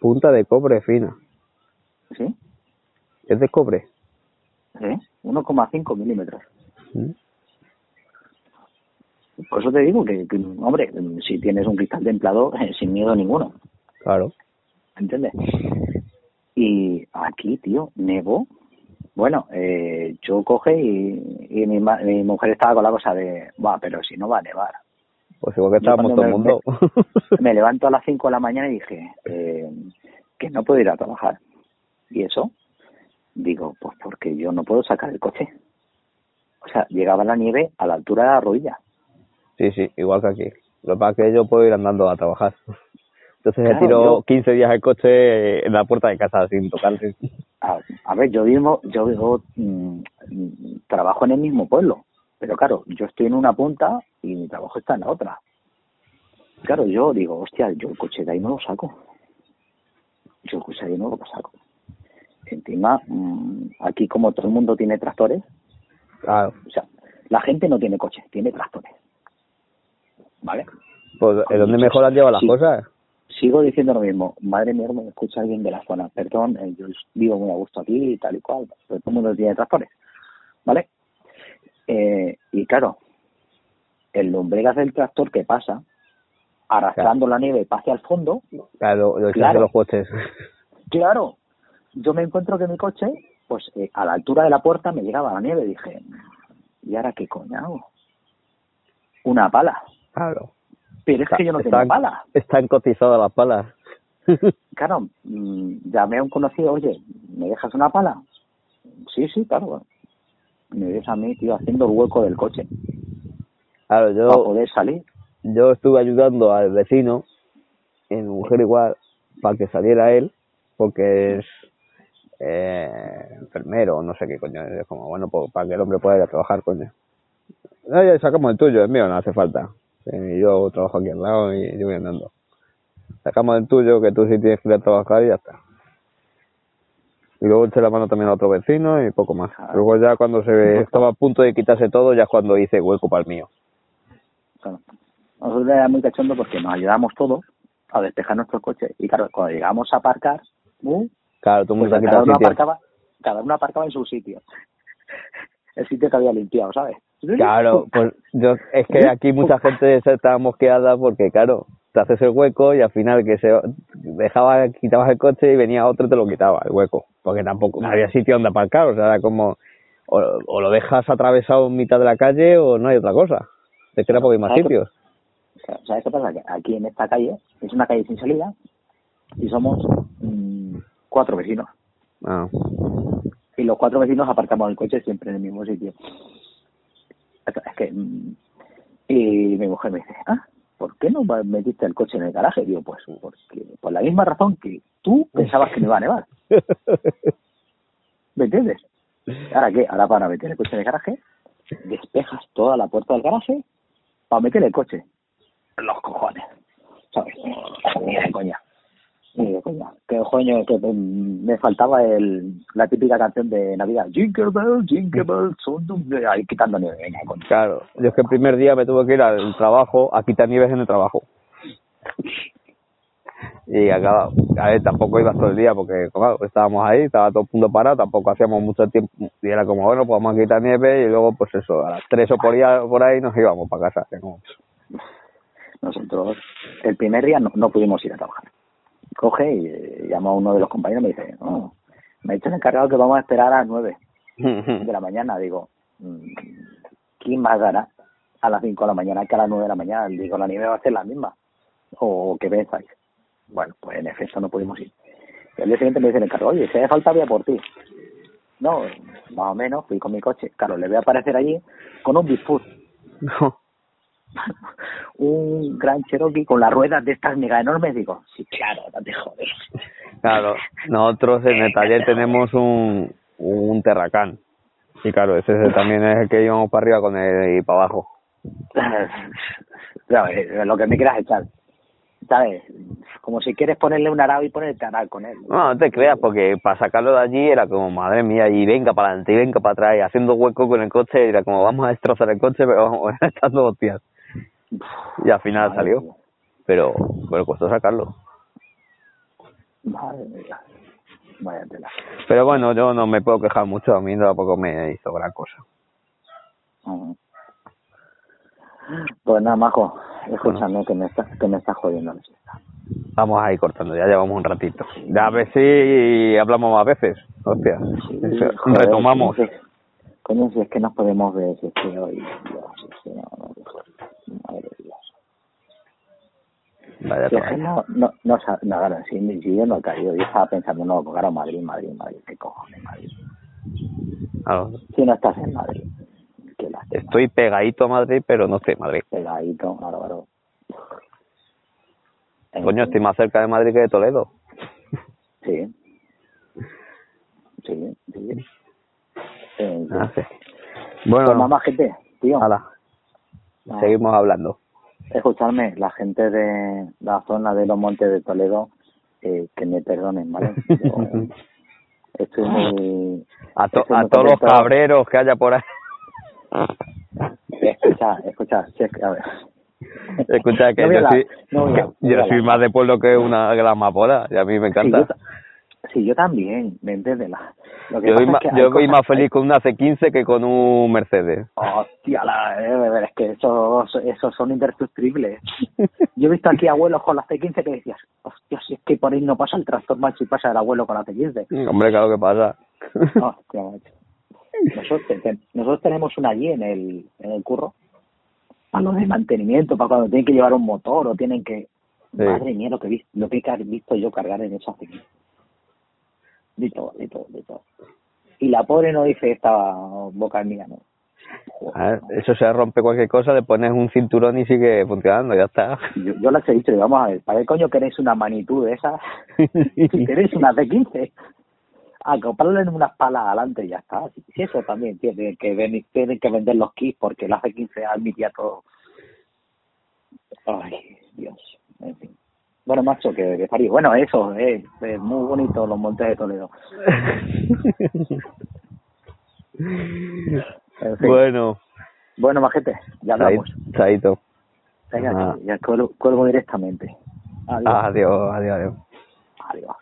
Punta de cobre fina. ¿sí? ¿Es de cobre? ¿Sí? 1,5 milímetros. Mm. Por eso te digo que, que, hombre, si tienes un cristal templado, <laughs> eh, sin miedo ninguno, Claro. ¿entiendes? Y aquí, tío, nevó. Bueno, eh, yo coge y, y mi, ma- mi mujer estaba con la cosa de, va, pero si no va a nevar. Pues igual que estábamos todo el mundo. <laughs> Me <laughs> levanto a las 5 de la mañana y dije eh, que no puedo ir a trabajar. ¿Y eso? Digo, pues porque yo no puedo sacar el coche. O sea, llegaba la nieve a la altura de la rodilla. sí, sí, igual que aquí. Lo que pasa es que yo puedo ir andando a trabajar. Entonces Claro, tiro yo- 15 días el coche en la puerta de casa sin tocarse. A, a ver, yo vivo, yo mm, trabajo en el mismo pueblo, pero claro, yo estoy en una punta y mi trabajo está en la otra. Claro, yo digo, hostia, yo el coche de ahí no lo saco. Yo el coche de ahí no lo saco. Encima, mm, aquí como todo el mundo tiene tractores, Claro. o sea, la gente no tiene coche, tiene tractores. ¿Vale? Pues ¿en dónde mejor han llevado las Sí. cosas? Sigo diciendo lo mismo. Madre mía, me escucha alguien de la zona. Perdón, eh, yo vivo muy a gusto aquí y tal y cual, pero todo el mundo tiene tractores. ¿Vale? Eh, y claro, el lumbregas del tractor que pasa, arrastrando la nieve hacia el fondo, Claro, lo que Claro. los coches. claro, yo me encuentro que mi coche, pues eh, a la altura de la puerta me llegaba la nieve. Dije, ¿y ahora qué coño hago? Una pala. Claro. Pero es que yo no tengo están, pala. Están cotizadas las palas. <laughs> Claro, mm, llamé a un conocido, oye, ¿me dejas una pala? Sí, sí, claro. Me ves a mí, tío, haciendo el hueco del coche Claro, para yo, poder salir. yo estuve ayudando al vecino, mi mujer igual, para que saliera él, porque es eh, enfermero, no sé qué coño. Es como, bueno, pues, para que el hombre pueda ir a trabajar, coño. Ah, ya sacamos el tuyo, el mío no hace falta. Eh, yo trabajo aquí al lado y yo voy andando. Sacamos el tuyo, que tú sí tienes que ir a trabajar y ya está. Y luego eché la mano también a otro vecino y poco más. Claro. Luego ya cuando se estaba a punto de quitarse todo, ya es cuando hice hueco para el mío. Claro. Nosotros era muy cachondo porque nos ayudamos todos a despejar nuestros coches. Y claro, cuando llegamos a aparcar, uh, Claro, todo el pues mundo ha cada uno aparcaba, cada uno aparcaba en su sitio. <laughs> El sitio que había limpiado, ¿sabes? Claro, <laughs> pues yo, es que aquí mucha gente se estaba mosqueada porque, claro, te haces el hueco y al final que se dejaba, quitabas el coche y venía otro y te lo quitaba el hueco. Porque tampoco no había sitio donde aparcar, o sea, era como, o, o lo dejas atravesado en mitad de la calle o no hay otra cosa. Te queda porque hay más sitios. ¿Sabes qué pasa? Que aquí en esta calle es una calle sin salida y somos cuatro vecinos. Ah, Y los cuatro vecinos aparcamos el coche siempre en el mismo sitio. Es que. mm, Y mi mujer me dice, ah, ¿por qué no metiste el coche en el garaje? Digo, pues porque por la misma razón que tú pensabas que me iba a nevar. <laughs> ¿Me entiendes? ¿Ahora qué? Ahora para meter el coche en el garaje, despejas toda la puerta del garaje para meter el coche. Los cojones. ¿Sabes? Ni de coña. Que coño, que mm, me faltaba el, la típica canción de Navidad. Jingle Bell, Jingle Bell, son de- ahí quitando nieve. Venga, coño. claro, yo es que el primer día me tuve que ir al trabajo a quitar nieves en el trabajo. Y acá, a ver, tampoco ibas todo el día porque, claro, estábamos ahí, estaba todo el mundo parado, tampoco hacíamos mucho tiempo. Y era como, bueno, pues vamos a quitar nieve y luego, pues eso, a las tres o por, día, por ahí nos íbamos para casa. Nosotros, el primer día no, no pudimos ir a trabajar. Coge y eh, llama a uno de los compañeros y me dice, no, me ha hecho el encargado que vamos a esperar a las nueve de la mañana. Digo, mm, ¿quién más dará a las cinco de la mañana que a las nueve de la mañana? Digo, la nieve va a ser la misma. ¿O qué pensáis? Bueno, pues en efecto no pudimos ir. Y al día siguiente me dice el encargado, oye, si hace falta voy a por ti. No, más o menos, fui con mi coche. Claro, le voy a aparecer allí con un Bigfoot. No. <laughs> un gran Cherokee con las ruedas de estas mega enormes, digo, sí, claro, no te jodes. Claro, nosotros en el taller <laughs> tenemos un, un terracán. Y claro, ese también es el que íbamos para arriba con él y para abajo. <laughs> Claro, lo que me quieras echar. ¿Sabes? Como si quieres ponerle un arado y ponerte arar con él. No, no te creas, porque para sacarlo de allí era como, madre mía, y venga para adelante y venga para atrás, y haciendo hueco con el coche, era como, vamos a destrozar el coche, pero vamos <laughs> a estar. Y al final Madre salió. mía. Pero, pero costó sacarlo. Madre mía. Vaya tela. Pero bueno, yo no me puedo quejar mucho, a mí tampoco me hizo gran cosa. Pues nada, Majo, escúchame que me está, que me está jodiendo la siesta. Vamos a ir cortando, ya llevamos un ratito. Ya a ver si hablamos más veces. Hostia, Sí, joder, retomamos. Coño, si es que nos podemos ver, si es que hoy, Dios, si que no, no, madre de Dios. Vaya no, no, no, claro, yo no he caído, yo estaba pensando, no, pues claro, Madrid, Madrid, Madrid, qué cojones, Madrid. Claro, Si no estás en Madrid, qué. Estoy pegadito a Madrid, pero no estoy en Madrid. Pegadito, bárbaro. En Coño, estoy más cerca de Madrid que de Toledo. Sí. Sí, sí. Ah, sí. Bueno, Pues más, gente, tío. hala, Seguimos hablando. Escuchadme, la gente de la zona de los Montes de Toledo, eh, que me perdonen, ¿vale? <laughs> Yo estoy muy... A, to- estoy a muy todos los cabreros que haya por ahí. Escucha, escucha, a ver. Escucha que No yo soy, no yo más de pueblo que una gran amapola y a mí me Sí, yo, encanta. ta- sí, yo también, ¿me entiendes? Lo que Yo voy, es que yo más feliz con una C15 que con un Mercedes. Hostia, la, eh, es que esos, esos son indestructibles. <laughs> Yo he visto aquí abuelos con la C15 que decías, hostia, si es que por ahí no pasa el tractor macho y pasa el abuelo con la C15. Hombre, claro que pasa. <laughs> Hostia, macho. Nosotros, nosotros tenemos una allí en el, en el curro para lo de mantenimiento, para cuando tienen que llevar un motor o tienen que... Sí. Madre mía, lo que, lo que he visto yo cargar en esa C15. De todo, de todo, de todo. Y la pobre no dice esta boca mía, ¿no? Joder, eso se rompe cualquier cosa, le pones un cinturón y sigue funcionando, ya está. Yo, yo les he dicho, vamos a ver, ¿para qué coño queréis una magnitud de esas? <laughs> si queréis una C15, a comprarle unas palas adelante y ya está. Si, si eso también tiene que ven- tienen que vender los kits porque la C15 admitía todo. Ay, Dios, en fin. Bueno, macho, que, que parió. Bueno, eso, es, es muy bonito los montes de Toledo. <laughs> En fin. bueno, Bueno, majete, ya hablamos. chaito. Venga, Ah. ya cuelgo, cuelgo directamente. Adiós. Adiós, adiós, adiós. Adiós.